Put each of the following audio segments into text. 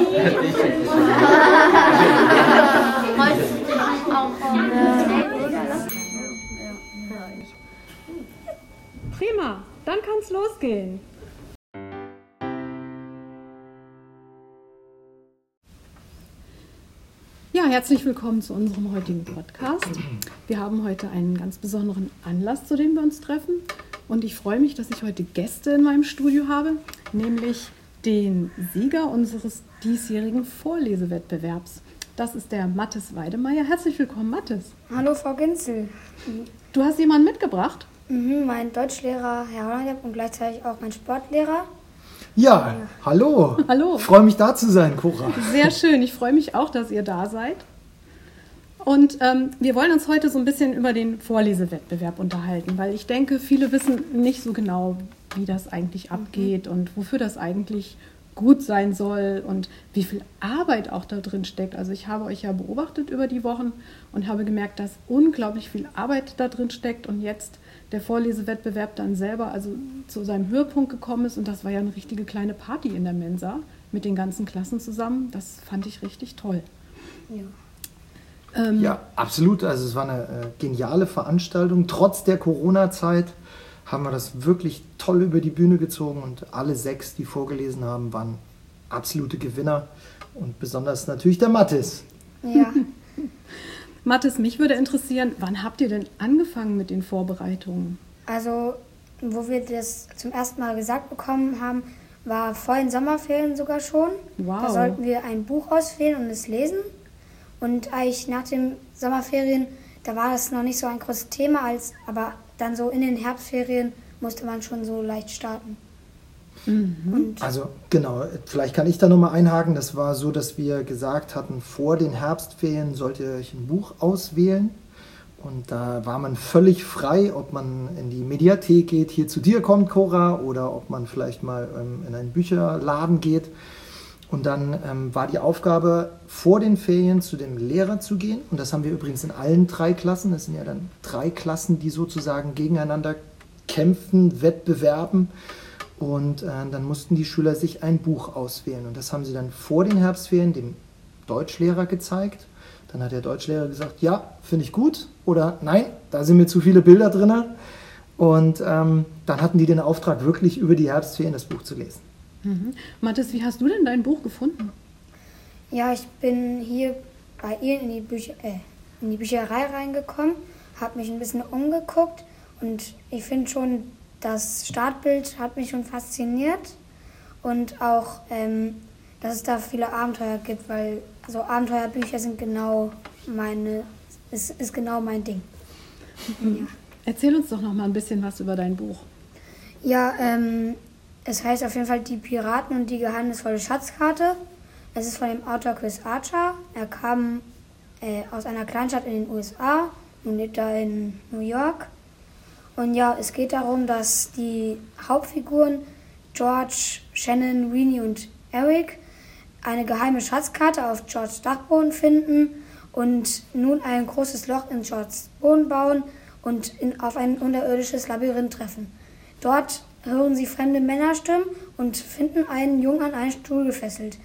Prima, dann kann's losgehen. Ja, herzlich willkommen zu unserem heutigen Podcast. Wir haben heute einen ganz besonderen Anlass, zu dem wir uns treffen. Und ich freue mich, dass ich heute Gäste in meinem Studio habe, nämlich den Sieger unseres diesjährigen Vorlesewettbewerbs. Das ist der Mathis Weidemeier. Herzlich willkommen, Mathis. Hallo, Frau Ginzel. Du hast jemanden mitgebracht? Mhm, mein Deutschlehrer, Herr Hollandep, und gleichzeitig auch mein Sportlehrer. Ja, hallo. Hallo. Ich freue mich da zu sein, Cora. Sehr schön. Ich freue mich auch, dass ihr da seid. Und ähm, wir wollen uns heute so ein bisschen über den Vorlesewettbewerb unterhalten, weil ich denke, viele wissen nicht so genau, wie das eigentlich abgeht und wofür das eigentlich gut sein soll und wie viel Arbeit auch da drin steckt. Also ich habe euch ja beobachtet über die Wochen und habe gemerkt, dass unglaublich viel Arbeit da drin steckt und jetzt der Vorlesewettbewerb dann selber also zu seinem Höhepunkt gekommen ist und das war ja eine richtige kleine Party in der Mensa mit den ganzen Klassen zusammen. Das fand ich richtig toll. Ja. Ähm, Ja, absolut. Also es war eine äh, geniale Veranstaltung. Trotz der Corona-Zeit haben wir das wirklich toll über die Bühne gezogen und alle sechs, die vorgelesen haben, waren absolute Gewinner. Und besonders natürlich der Mathis. Ja, Mathis, mich würde interessieren, wann habt ihr denn angefangen mit den Vorbereitungen? also wo wir das zum ersten Mal gesagt bekommen haben, war vor den Sommerferien sogar schon. Wow. Da sollten wir ein Buch auswählen und es lesen. Und eigentlich nach den Sommerferien, da war das noch nicht so ein großes Thema, als, aber dann so in den Herbstferien musste man schon so leicht starten. Und Also genau, vielleicht kann ich da nochmal einhaken. Das war so, dass wir gesagt hatten, vor den Herbstferien sollt ihr euch ein Buch auswählen. Und da war man völlig frei, ob man in die Mediathek geht, hier zu dir kommt, Cora, oder ob man vielleicht mal ähm, in einen Bücherladen geht. Und dann ähm, war die Aufgabe, vor den Ferien zu dem Lehrer zu gehen. Und das haben wir übrigens in allen drei Klassen. Das sind ja dann drei Klassen, die sozusagen gegeneinander kämpfen, wettbewerben. Und äh, dann mussten die Schüler sich ein Buch auswählen. Und das haben sie dann vor den Herbstferien dem Deutschlehrer gezeigt. Dann hat der Deutschlehrer gesagt, ja, finde ich gut. Oder nein, da sind mir zu viele Bilder drin. Und ähm, dann hatten die den Auftrag, wirklich über die Herbstferien das Buch zu lesen. Mhm. Mathis, wie hast du denn dein Buch gefunden? Ja, ich bin hier bei ihr in die, Bücher, äh, in die Bücherei reingekommen, habe mich ein bisschen umgeguckt und ich finde schon, das Startbild hat mich schon fasziniert und auch, ähm, dass es da viele Abenteuer gibt, weil also Abenteuerbücher sind genau meine, ist, ist genau mein Ding. Ja. Erzähl uns doch noch mal ein bisschen was über dein Buch. Ja, ähm, es heißt auf jeden Fall Die Piraten und die geheimnisvolle Schatzkarte. Es ist von dem Autor Chris Archer. Er kam äh, aus einer Kleinstadt in den USA und lebt da in New York. Und ja, es geht darum, dass die Hauptfiguren George, Shannon, Weenie und Eric eine geheime Schatzkarte auf Georges Dachboden finden und nun ein großes Loch in Georges Boden bauen und in, auf ein unterirdisches Labyrinth treffen. Dort hören sie fremde Männerstimmen und finden einen Jungen an einen Stuhl gefesselt.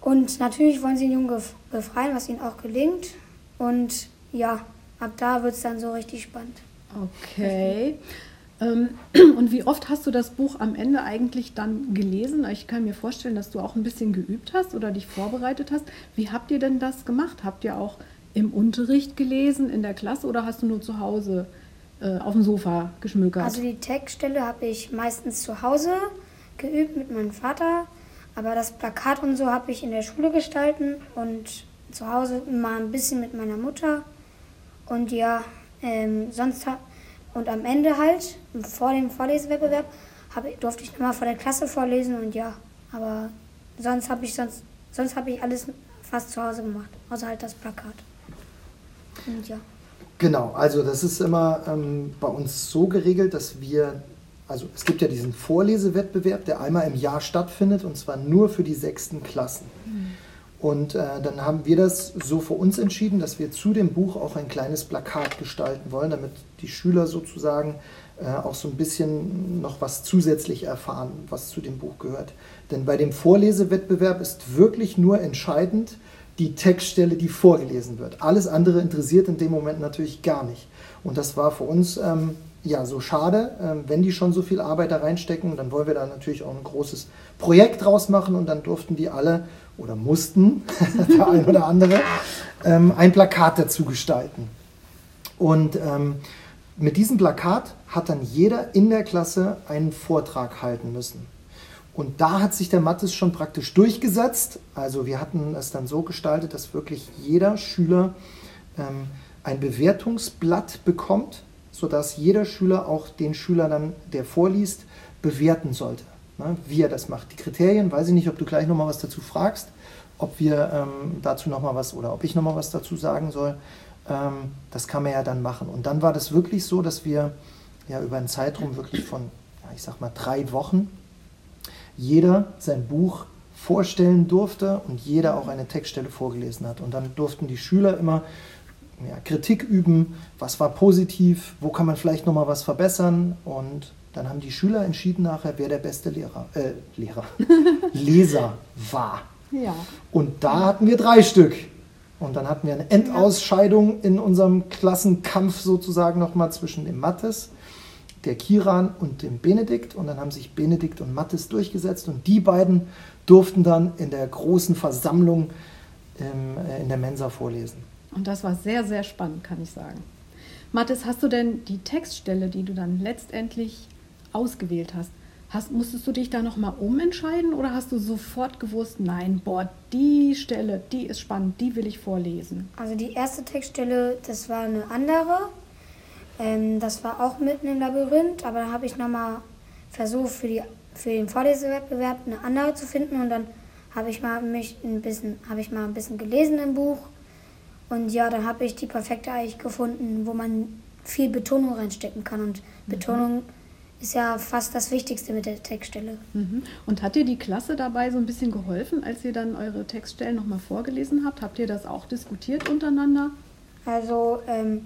Und natürlich wollen sie den Jungen befreien, was ihnen auch gelingt. Und ja, ab da wird es dann so richtig spannend. Okay. Ähm, Und wie oft hast du das Buch am Ende eigentlich dann gelesen? Ich kann mir vorstellen, dass du auch ein bisschen geübt hast oder dich vorbereitet hast. Wie habt ihr denn das gemacht? Habt ihr auch im Unterricht gelesen, in der Klasse oder hast du nur zu Hause äh, auf dem Sofa geschmökert? Also die Textstelle habe ich meistens zu Hause geübt mit meinem Vater, aber das Plakat und so habe ich in der Schule gestalten und zu Hause mal ein bisschen mit meiner Mutter. Und ja, ähm, sonst und am Ende halt, vor dem Vorlesewettbewerb, hab, durfte ich nochmal vor der Klasse vorlesen und ja, aber sonst habe ich sonst, sonst habe ich alles fast zu Hause gemacht, außer halt das Plakat. Und ja. Genau, also das ist immer ähm, bei uns so geregelt, dass wir, also es gibt ja diesen Vorlesewettbewerb, der einmal im Jahr stattfindet und zwar nur für die sechsten Klassen. Und äh, dann haben wir das so für uns entschieden, dass wir zu dem Buch auch ein kleines Plakat gestalten wollen, damit die Schüler sozusagen äh, auch so ein bisschen noch was zusätzlich erfahren, was zu dem Buch gehört. Denn bei dem Vorlesewettbewerb ist wirklich nur entscheidend die Textstelle, die vorgelesen wird. Alles andere interessiert in dem Moment natürlich gar nicht. Und das war für uns ähm, ja so schade, ähm, wenn die schon so viel Arbeit da reinstecken, dann wollen wir da natürlich auch ein großes Projekt draus machen und dann durften die alle oder mussten, der ein oder andere, ähm, ein Plakat dazu gestalten. Und ähm, mit diesem Plakat hat dann jeder in der Klasse einen Vortrag halten müssen. Und da hat sich der Mattes schon praktisch durchgesetzt. Also wir hatten es dann so gestaltet, dass wirklich jeder Schüler ähm, ein Bewertungsblatt bekommt, sodass jeder Schüler auch den Schüler dann, der vorliest, bewerten sollte. Ne, wie er das macht. Die Kriterien, weiß ich nicht, ob du gleich nochmal was dazu fragst, ob wir ähm, dazu nochmal was oder ob ich nochmal was dazu sagen soll. Ähm, das kann man ja dann machen. Und dann war das wirklich so, dass wir ja über einen Zeitraum wirklich von, ja, ich sag mal, drei Wochen jeder sein Buch vorstellen durfte und jeder auch eine Textstelle vorgelesen hat. Und dann durften die Schüler immer ja, Kritik üben, was war positiv, wo kann man vielleicht nochmal was verbessern. Und dann haben die Schüler entschieden nachher, wer der beste Lehrer, äh, Lehrer, Leser war. Ja. Und da hatten wir drei Stück. Und dann hatten wir eine Endausscheidung in unserem Klassenkampf sozusagen nochmal zwischen dem Mattes, der Kiran und dem Benedikt. Und dann haben sich Benedikt und Mattes durchgesetzt. Und die beiden durften dann in der großen Versammlung ähm, in der Mensa vorlesen. Und das war sehr, sehr spannend, kann ich sagen. Mattes, hast du denn die Textstelle, die du dann letztendlich ausgewählt hast, Hast, musstest du dich da nochmal umentscheiden oder hast du sofort gewusst, nein, boah, die Stelle, die ist spannend, die will ich vorlesen? Also die erste Textstelle, das war eine andere. Ähm, das war auch mitten im Labyrinth, aber da habe ich nochmal versucht, für, die, für den Vorlesewettbewerb eine andere zu finden und dann habe ich mal mich ein bisschen, habe ich mal ein bisschen gelesen im Buch und ja, dann habe ich die perfekte eigentlich gefunden, wo man viel Betonung reinstecken kann und mhm. Betonung ist ja fast das Wichtigste mit der Textstelle. Mhm. Und hat dir die Klasse dabei so ein bisschen geholfen, als ihr dann eure Textstellen nochmal vorgelesen habt? Habt ihr das auch diskutiert untereinander? Also, ähm,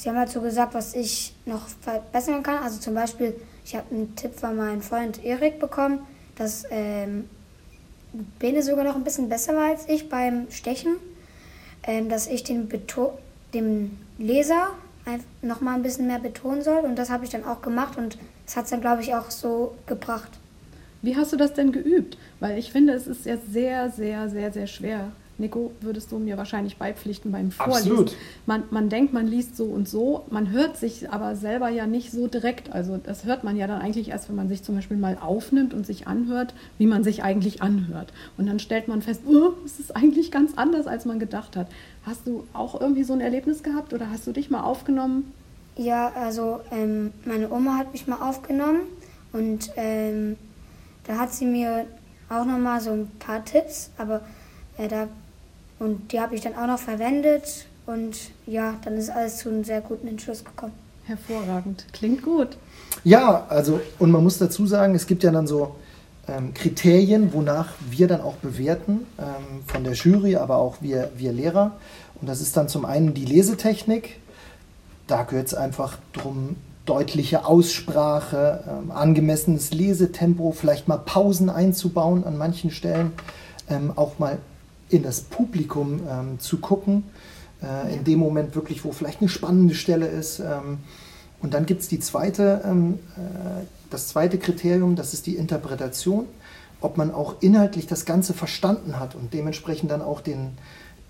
sie haben dazu gesagt, was ich noch verbessern kann. Also zum Beispiel, ich habe einen Tipp von meinem Freund Erik bekommen, dass ähm, Bene sogar noch ein bisschen besser war als ich beim Stechen. Ähm, dass ich den Beto dem Leser noch mal ein bisschen mehr betonen soll. Und das habe ich dann auch gemacht und das hat es dann, glaube ich, auch so gebracht. Wie hast du das denn geübt? Weil ich finde, es ist ja sehr, sehr, sehr, sehr schwer. Nico, würdest du mir wahrscheinlich beipflichten beim Vorlesen. Absolut. Man, man denkt, man liest so und so, man hört sich aber selber ja nicht so direkt. Also das hört man ja dann eigentlich erst, wenn man sich zum Beispiel mal aufnimmt und sich anhört, wie man sich eigentlich anhört. Und dann stellt man fest, oh, es ist eigentlich ganz anders, als man gedacht hat. Hast du auch irgendwie so ein Erlebnis gehabt oder hast du dich mal aufgenommen? Ja, also ähm, meine Oma hat mich mal aufgenommen und ähm, da hat sie mir auch noch mal so ein paar Tipps, aber äh, da und die habe ich dann auch noch verwendet und ja, dann ist alles zu einem sehr guten Entschluss gekommen. Hervorragend, klingt gut. Ja, also und man muss dazu sagen, es gibt ja dann so ähm, Kriterien, wonach wir dann auch bewerten ähm, von der Jury, aber auch wir, wir Lehrer. Und das ist dann zum einen die Lesetechnik, da gehört es einfach darum, deutliche Aussprache, ähm, angemessenes Lesetempo, vielleicht mal Pausen einzubauen an manchen Stellen, ähm, auch mal in das Publikum ähm, zu gucken, äh, in dem Moment wirklich, wo vielleicht eine spannende Stelle ist. Ähm, und dann gibt es die zweite, ähm, äh, das zweite Kriterium, das ist die Interpretation, ob man auch inhaltlich das Ganze verstanden hat und dementsprechend dann auch den,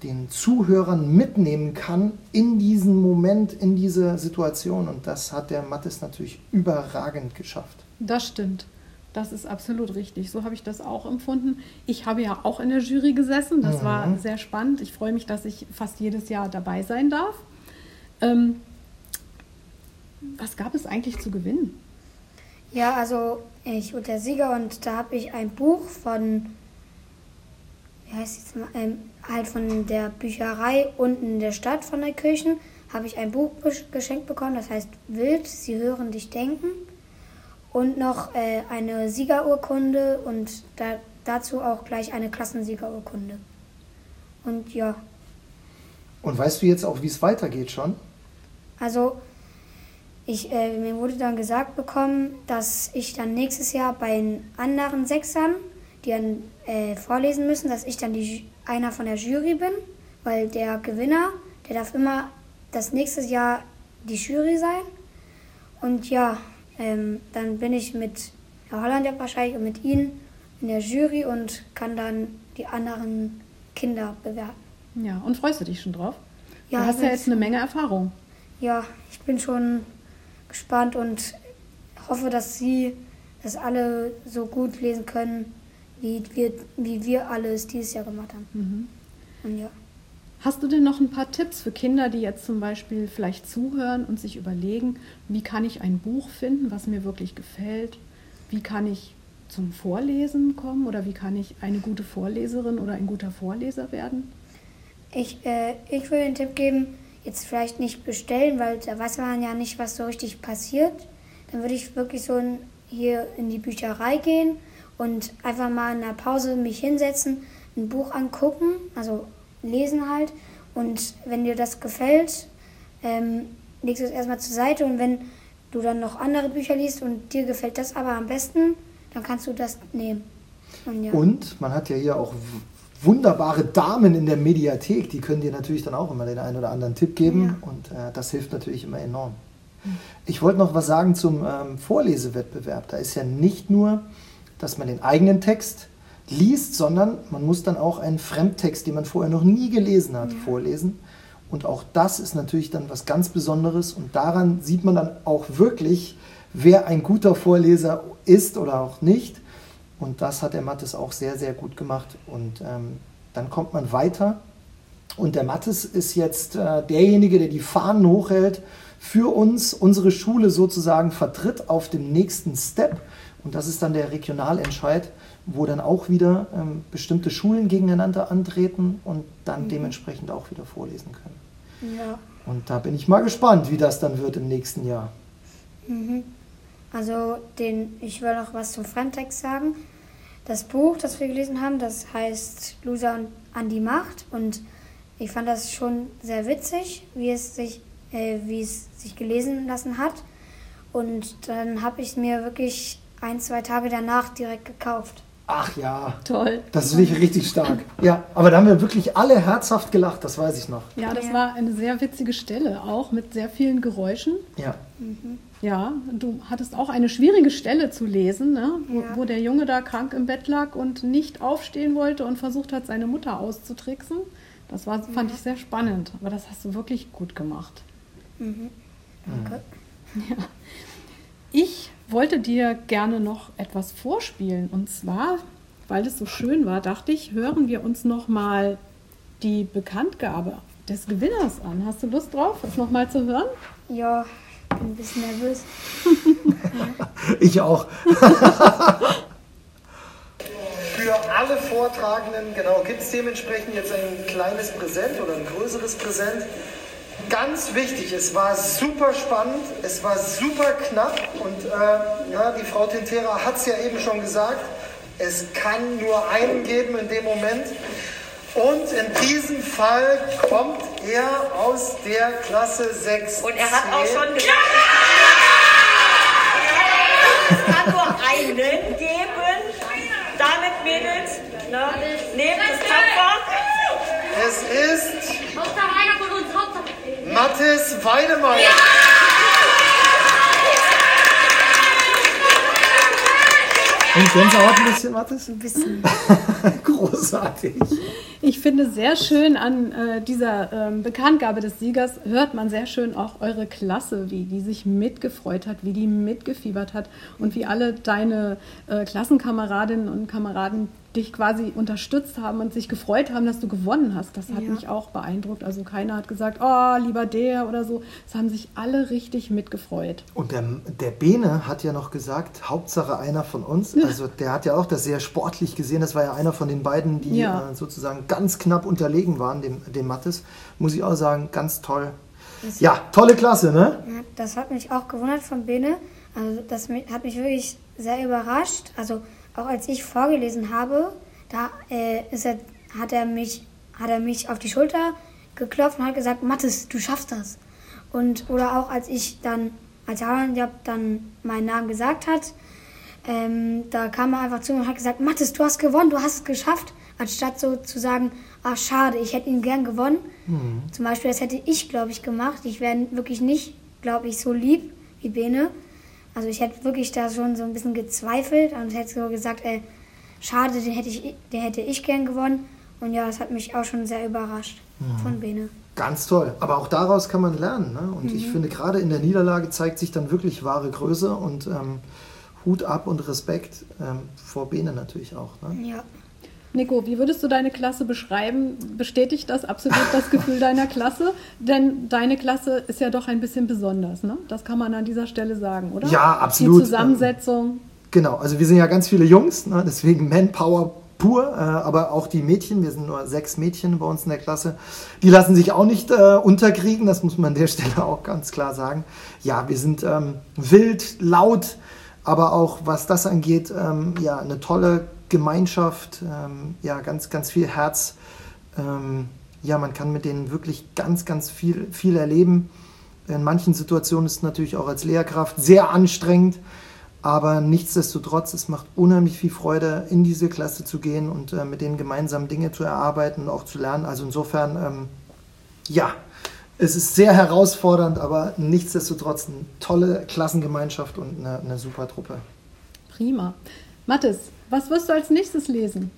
den Zuhörern mitnehmen kann in diesen Moment, in diese Situation. Und das hat der Mattes natürlich überragend geschafft. Das stimmt. Das ist absolut richtig. So habe ich das auch empfunden. Ich habe ja auch in der Jury gesessen. Das mhm. war sehr spannend. Ich freue mich, dass ich fast jedes Jahr dabei sein darf. Ähm, was gab es eigentlich zu gewinnen? Ja, also ich wurde der Sieger und da habe ich ein Buch von wie heißt jetzt mal, ähm, halt von der Bücherei unten in der Stadt von der Kirchen, habe ich ein Buch geschenkt bekommen, das heißt Wild, Sie hören dich denken. Und noch äh, eine Siegerurkunde und da, dazu auch gleich eine Klassensiegerurkunde. Und ja. Und weißt du jetzt auch, wie es weitergeht schon? Also, Ich, äh, mir wurde dann gesagt bekommen, dass ich dann nächstes Jahr bei den anderen Sechsern, die dann äh, vorlesen müssen, dass ich dann die, einer von der Jury bin, weil der Gewinner, der darf immer das nächste Jahr die Jury sein. Und ja, ähm, dann bin ich mit Herr Holland ja wahrscheinlich und mit Ihnen in der Jury und kann dann die anderen Kinder bewerten. Ja, und freust du dich schon drauf? Ja, du hast ja jetzt eine Menge Erfahrung. Ja, ich bin schon gespannt und hoffe, dass Sie das alle so gut lesen können, wie wir, wie wir alle es dieses Jahr gemacht haben. Und ja. Hast du denn noch ein paar Tipps für Kinder, die jetzt zum Beispiel vielleicht zuhören und sich überlegen, wie kann ich ein Buch finden, was mir wirklich gefällt? Wie kann ich zum Vorlesen kommen oder wie kann ich eine gute Vorleserin oder ein guter Vorleser werden? Ich, äh, ich würde den Tipp geben, jetzt vielleicht nicht bestellen, weil da weiß man ja nicht, was so richtig passiert. Dann würde ich wirklich so in, hier in die Bücherei gehen und einfach mal in der Pause mich hinsetzen, ein Buch angucken, also lesen halt. Und wenn dir das gefällt, ähm, legst du es erstmal zur Seite und wenn du dann noch andere Bücher liest und dir gefällt das aber am besten, dann kannst du das nehmen. Und ja. Und man hat ja hier auch wunderbare Damen in der Mediathek, die können dir natürlich dann auch immer den einen oder anderen Tipp geben und äh, das hilft natürlich immer enorm. Ich wollte noch was sagen zum ähm, Vorlesewettbewerb. Da ist ja nicht nur, dass man den eigenen Text liest, sondern man muss dann auch einen Fremdtext, den man vorher noch nie gelesen hat, vorlesen. Und auch das ist natürlich dann was ganz Besonderes und daran sieht man dann auch wirklich, wer ein guter Vorleser ist oder auch nicht. Und das hat der Mattes auch sehr, sehr gut gemacht. Und ähm, dann kommt man weiter. Und der Mattes ist jetzt äh, derjenige, der die Fahnen hochhält, für uns, unsere Schule sozusagen vertritt auf dem nächsten Step. Und das ist dann der Regionalentscheid, wo dann auch wieder ähm, bestimmte Schulen gegeneinander antreten und dann dementsprechend auch wieder vorlesen können. ja. Und da bin ich mal gespannt, wie das dann wird im nächsten Jahr. Also den, ich will noch was zum Fremdtext sagen. Das Buch, das wir gelesen haben, das heißt Loser und an die Macht und ich fand das schon sehr witzig, wie es sich, äh, wie es sich gelesen lassen hat. Und dann habe ich mir wirklich ein, zwei Tage danach direkt gekauft. Ach ja, Toll. das ist wirklich richtig stark. Ja, aber da haben wir wirklich alle herzhaft gelacht, das weiß ich noch. Ja, das Ja. war eine sehr witzige Stelle, auch mit sehr vielen Geräuschen. Ja. Ja, du hattest auch eine schwierige Stelle zu lesen, ne? wo, Ja. wo der Junge da krank im Bett lag und nicht aufstehen wollte und versucht hat, seine Mutter auszutricksen. Das war, fand ich sehr spannend, aber das hast du wirklich gut gemacht. Danke. Ich wollte dir gerne noch etwas vorspielen und zwar, weil es so schön war, dachte ich, hören wir uns noch mal die Bekanntgabe des Gewinners an. Hast du Lust drauf, das noch mal zu hören? Ja, ich bin ein bisschen nervös. Ich auch. Für alle Vortragenden, genau, gibt es dementsprechend jetzt ein kleines Präsent oder ein größeres Präsent. Ganz wichtig, es war super spannend, es war super knapp und äh, ja, die Frau Tintera hat es ja eben schon gesagt, es kann nur einen geben in dem Moment. Und in diesem Fall kommt er aus der Klasse 6. Und er hat auch schon gesagt, es kann nur einen geben. Damit, Mädels, ne? nehmt es tapfer. Es ist Hauptsache einer von uns, Hauptsache. Mathis Weidemeyer. Und Gänsehaut ein bisschen, Mathis? Ein bisschen. Großartig. Ich finde sehr schön an äh, dieser ähm, Bekanntgabe des Siegers, hört man sehr schön auch eure Klasse, wie die sich mitgefreut hat, wie die mitgefiebert hat und wie alle deine äh, Klassenkameradinnen und Kameraden dich quasi unterstützt haben und sich gefreut haben, dass du gewonnen hast. Das hat Ja. mich auch beeindruckt. Also keiner hat gesagt, oh, lieber der oder so. Es haben sich alle richtig mitgefreut. Und der, der Bene hat ja noch gesagt, Hauptsache einer von uns. Also der hat ja auch das sehr sportlich gesehen. Das war ja einer von den beiden, die Ja. äh, sozusagen ganz knapp unterlegen waren, dem, dem Mathis. Muss ich auch sagen, ganz toll. Ja, tolle Klasse, ne? Ja, das hat mich auch gewundert von Bene. Also das hat mich wirklich sehr überrascht. Also auch als ich vorgelesen habe, da äh, er, hat er mich hat er mich auf die Schulter geklopft und hat gesagt, Mathis, du schaffst das. Und oder auch als ich dann als Job dann meinen Namen gesagt hat, ähm, da kam er einfach zu mir und hat gesagt, Mathis, du hast gewonnen, du hast es geschafft. Anstatt so zu sagen, ach schade, ich hätte ihn gern gewonnen. Zum Beispiel, das hätte ich, glaube ich, gemacht. Ich wäre wirklich nicht, glaube ich, so lieb wie Bene. Also ich hätte wirklich da schon so ein bisschen gezweifelt und hätte so gesagt, ey, schade, den hätte ich, den hätte ich gern gewonnen. Und ja, das hat mich auch schon sehr überrascht von Bene. Ganz toll. Aber auch daraus kann man lernen. Ne? Und ich finde, gerade in der Niederlage zeigt sich dann wirklich wahre Größe und ähm, Hut ab und Respekt ähm, vor Bene natürlich auch. Ne? Ja. Nico, wie würdest du deine Klasse beschreiben? Bestätigt das absolut das Gefühl deiner Klasse? Denn deine Klasse ist ja doch ein bisschen besonders, ne? Das kann man an dieser Stelle sagen, oder? Ja, absolut. Die Zusammensetzung. Genau, also wir sind ja ganz viele Jungs, ne? deswegen Manpower pur, äh, aber auch die Mädchen, wir sind nur sechs Mädchen bei uns in der Klasse, die lassen sich auch nicht äh, unterkriegen, das muss man an der Stelle auch ganz klar sagen. Ja, wir sind ähm, wild, laut, aber auch was das angeht, ähm, ja, eine tolle Gemeinschaft, ähm, ja, ganz, ganz viel Herz. Ähm, ja, man kann mit denen wirklich ganz, ganz viel, viel erleben. In manchen Situationen ist es natürlich auch als Lehrkraft sehr anstrengend, aber nichtsdestotrotz, es macht unheimlich viel Freude, in diese Klasse zu gehen und äh, mit denen gemeinsam Dinge zu erarbeiten und auch zu lernen. Also insofern, ähm, ja, es ist sehr herausfordernd, aber nichtsdestotrotz eine tolle Klassengemeinschaft und eine, eine super Truppe. Prima. Mathis, was wirst du als nächstes lesen?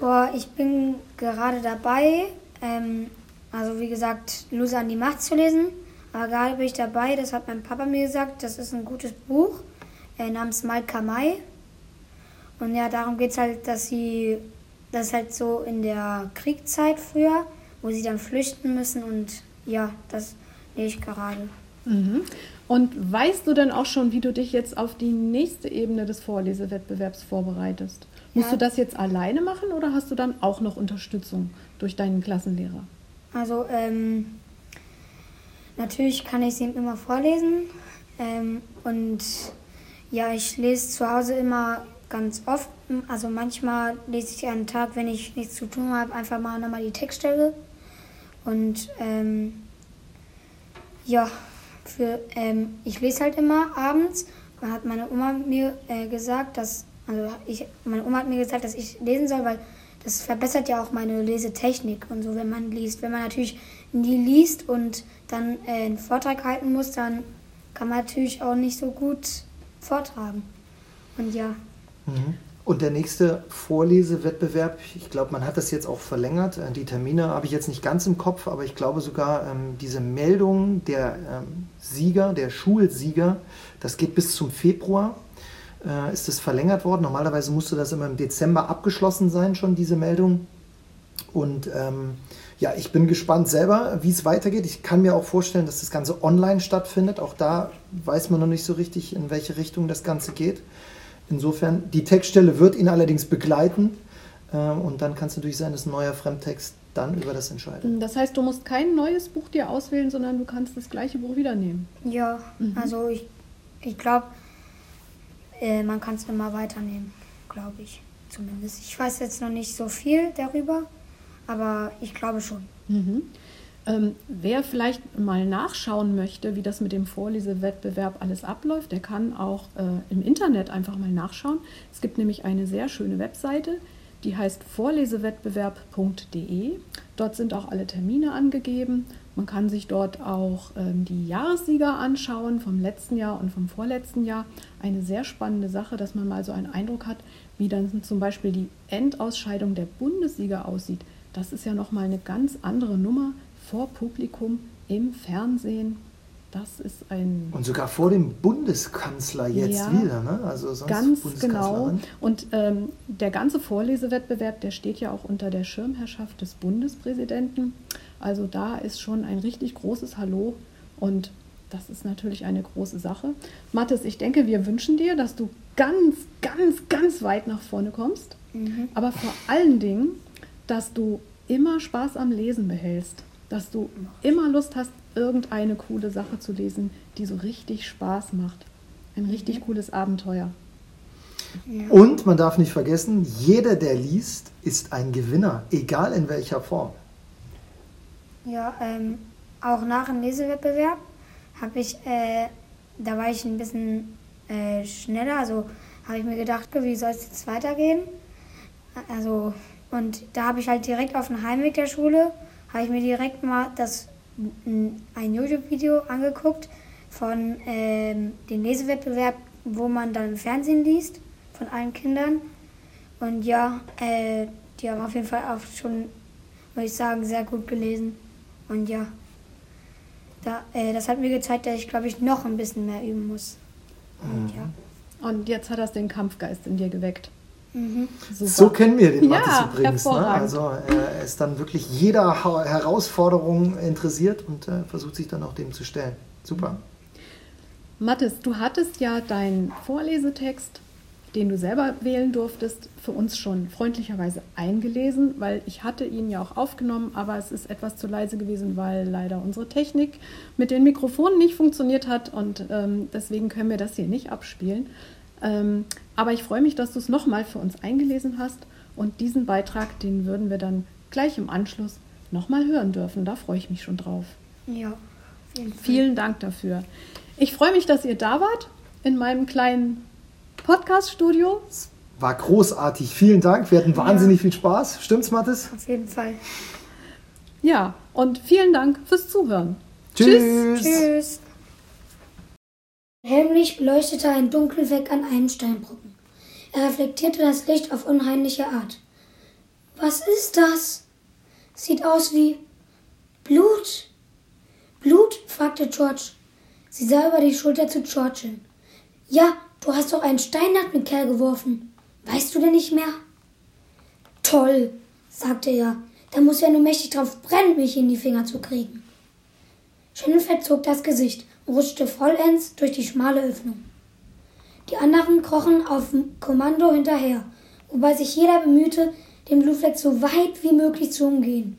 Boah, ich bin gerade dabei, ähm, also wie gesagt, Lose an die Macht zu lesen. Aber gerade bin ich dabei, das hat mein Papa mir gesagt, das ist ein gutes Buch äh, namens Malka Mai. Und ja, darum geht es halt, dass sie, das halt so in der Kriegszeit früher, wo sie dann flüchten müssen und ja, das lese ich gerade. Mhm. Und weißt du denn auch schon, wie du dich jetzt auf die nächste Ebene des Vorlesewettbewerbs vorbereitest? Musst Ja. du das jetzt alleine machen oder hast du dann auch noch Unterstützung durch deinen Klassenlehrer? Also, ähm, natürlich kann ich sie ihm immer vorlesen. Ähm, und ja, ich lese zu Hause immer ganz oft. Also manchmal lese ich einen Tag, wenn ich nichts zu tun habe, einfach mal nochmal die Textstelle. Und ähm, ja, für, ähm, ich lese halt immer abends. Da hat meine Oma mir äh, gesagt, dass, also ich, meine Oma hat mir gesagt, dass ich lesen soll, weil das verbessert ja auch meine Lesetechnik und so, wenn man liest. Wenn man natürlich nie liest und dann äh, einen Vortrag halten muss, dann kann man natürlich auch nicht so gut vortragen. Und ja, Und der nächste Vorlesewettbewerb, ich glaube, man hat das jetzt auch verlängert. Äh, Die Termine habe ich jetzt nicht ganz im Kopf, aber ich glaube sogar, ähm, diese Meldung der ähm, Sieger, der Schulsieger, das geht bis zum Februar. Äh, ist es verlängert worden? Normalerweise musste das immer im Dezember abgeschlossen sein, schon diese Meldung. Und ähm, ja, ich bin gespannt selber, wie es weitergeht. Ich kann mir auch vorstellen, dass das Ganze online stattfindet. Auch da weiß man noch nicht so richtig, in welche Richtung das Ganze geht. Insofern, die Textstelle wird ihn allerdings begleiten. Ähm, und dann kann es natürlich sein, dass ein neuer Fremdtext dann über das entscheidet. Das heißt, du musst kein neues Buch dir auswählen, sondern du kannst das gleiche Buch wieder nehmen. ja, also ich, ich glaube, äh, man kann es immer weiternehmen, glaube ich zumindest. Ich weiß jetzt noch nicht so viel darüber, aber ich glaube schon. Mhm. Ähm, wer vielleicht mal nachschauen möchte, wie das mit dem Vorlesewettbewerb alles abläuft, der kann auch äh, im Internet einfach mal nachschauen. Es gibt nämlich eine sehr schöne Webseite, die heißt vorlesewettbewerb.de. Dort sind auch alle Termine angegeben. Man kann sich dort auch ähm, die Jahressieger anschauen vom letzten Jahr und vom vorletzten Jahr. Eine sehr spannende Sache, dass man mal so einen Eindruck hat, wie dann zum Beispiel die Endausscheidung der Bundessieger aussieht. Das ist ja nochmal eine ganz andere Nummer vor Publikum im Fernsehen. Das ist ein Und sogar vor dem Bundeskanzler jetzt Ja, wieder, ne? Also sonst ganz genau. Und ähm, der ganze Vorlesewettbewerb, der steht ja auch unter der Schirmherrschaft des Bundespräsidenten. Also da ist schon ein richtig großes Hallo und das ist natürlich eine große Sache. Mathis, ich denke, wir wünschen dir, dass du ganz, ganz, ganz weit nach vorne kommst. Aber vor allen Dingen, dass du immer Spaß am Lesen behältst. Dass du immer Lust hast, irgendeine coole Sache zu lesen, die so richtig Spaß macht. Ein richtig cooles Abenteuer. Und man darf nicht vergessen, jeder, der liest, ist ein Gewinner, egal in welcher Form. Ja, ähm, auch nach dem Lesewettbewerb habe ich, äh, da war ich ein bisschen äh, schneller, also habe ich mir gedacht, wie soll es jetzt weitergehen? Also, und da habe ich halt direkt auf dem Heimweg der Schule, habe ich mir direkt mal das, ein YouTube-Video angeguckt von ähm, dem Lesewettbewerb, wo man dann im Fernsehen liest, von allen Kindern. Und ja, äh, die haben auf jeden Fall auch schon, würde ich sagen, sehr gut gelesen. Und ja, da, äh, das hat mir gezeigt, dass ich, glaube ich, noch ein bisschen mehr üben muss. Und, ja. Und jetzt hat das den Kampfgeist in dir geweckt. Mhm. So kennen wir den Mathis ja, übrigens. Ne? Also er ist dann wirklich jeder Herausforderung interessiert und äh, versucht sich dann auch dem zu stellen. Super. Mathis, du hattest ja deinen Vorlesetext den du selber wählen durftest, für uns schon freundlicherweise eingelesen, weil ich hatte ihn ja auch aufgenommen, aber es ist etwas zu leise gewesen, weil leider unsere Technik mit den Mikrofonen nicht funktioniert hat und ähm, deswegen können wir das hier nicht abspielen. Ähm, aber ich freue mich, dass du es nochmal für uns eingelesen hast und diesen Beitrag, den würden wir dann gleich im Anschluss nochmal hören dürfen. Da freue ich mich schon drauf. Ja. Vielen Dank dafür. Ich freue mich, dass ihr da wart in meinem kleinen Podcast-Studio. War großartig. Vielen Dank. Wir hatten wahnsinnig ja. viel Spaß. Stimmt's, Mathis? Auf jeden Fall. Ja, und vielen Dank fürs Zuhören. Tschüss. Tschüss. Helllicht beleuchtete ein Weg an einem Steinbrocken. Er reflektierte das Licht auf unheimliche Art. Was ist das? Sieht aus wie Blut. Blut? fragte George. Sie sah über die Schulter zu George hin. Ja, Du hast doch einen Stein nach dem Kerl geworfen. Weißt du denn nicht mehr? Toll, sagte er. Da muss ja nur mächtig drauf brennen, mich in die Finger zu kriegen. Shannon verzog das Gesicht rutschte vollends durch die schmale Öffnung. Die anderen krochen auf Kommando hinterher, wobei sich jeder bemühte, den Blutfleck so weit wie möglich zu umgehen.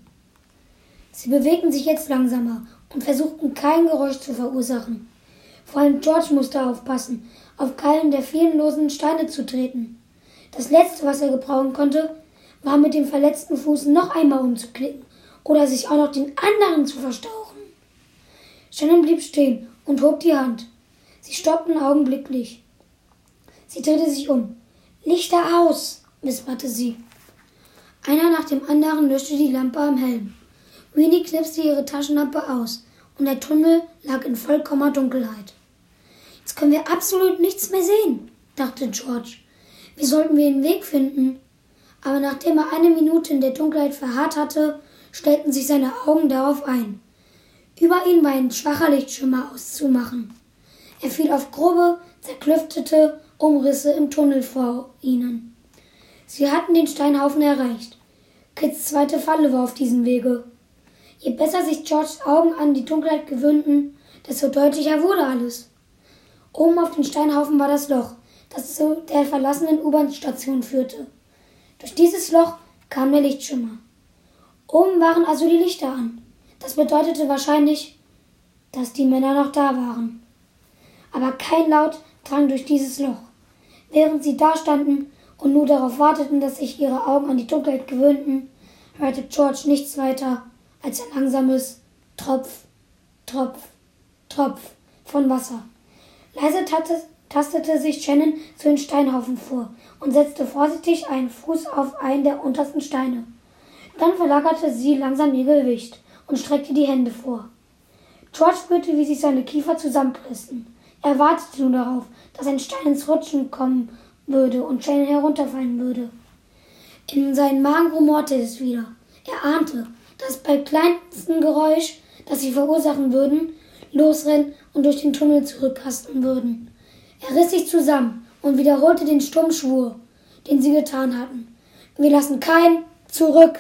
Sie bewegten sich jetzt langsamer und versuchten kein Geräusch zu verursachen. Vor allem George musste aufpassen, auf keinen der vielen losen Steine zu treten. Das letzte, was er gebrauchen konnte, war mit dem verletzten Fuß noch einmal umzuklicken oder sich auch noch den anderen zu verstauchen. Shannon blieb stehen und hob die Hand. Sie stoppten augenblicklich. Sie drehte sich um. Lichter aus, wisperte sie. Einer nach dem anderen löschte die Lampe am Helm. Winnie knipste ihre Taschenlampe aus und der Tunnel lag in vollkommener Dunkelheit. Jetzt können wir absolut nichts mehr sehen, dachte George. Wie sollten wir den Weg finden? Aber nachdem er eine Minute in der Dunkelheit verharrt hatte, stellten sich seine Augen darauf ein. Über ihn war ein schwacher Lichtschimmer auszumachen. Er fiel auf grobe, zerklüftete Umrisse im Tunnel vor ihnen. Sie hatten den Steinhaufen erreicht. Kids zweite Falle war auf diesem Wege. Je besser sich Georges Augen an die Dunkelheit gewöhnten, desto deutlicher wurde alles. Oben auf dem Steinhaufen war das Loch, das zu der verlassenen U-Bahn-Station führte. Durch dieses Loch kam der Lichtschimmer. Oben waren also die Lichter an. Das bedeutete wahrscheinlich, dass die Männer noch da waren. Aber kein Laut drang durch dieses Loch. Während sie da standen und nur darauf warteten, dass sich ihre Augen an die Dunkelheit gewöhnten, hörte George nichts weiter als ein langsames Tropf, Tropf, Tropf von Wasser. Leise tastete sich Shannon zu den Steinhaufen vor und setzte vorsichtig einen Fuß auf einen der untersten Steine. Dann verlagerte sie langsam ihr Gewicht und streckte die Hände vor. George spürte, wie sich seine Kiefer zusammenpressten. Er wartete nur darauf, dass ein Stein ins Rutschen kommen würde und Shannon herunterfallen würde. In seinen Magen rumorte es wieder. Er ahnte, dass bei kleinstem Geräusch, das sie verursachen würden, losrennen und durch den Tunnel zurückkasten würden. Er riss sich zusammen und wiederholte den Stummschwur, den sie getan hatten. Wir lassen keinen zurück.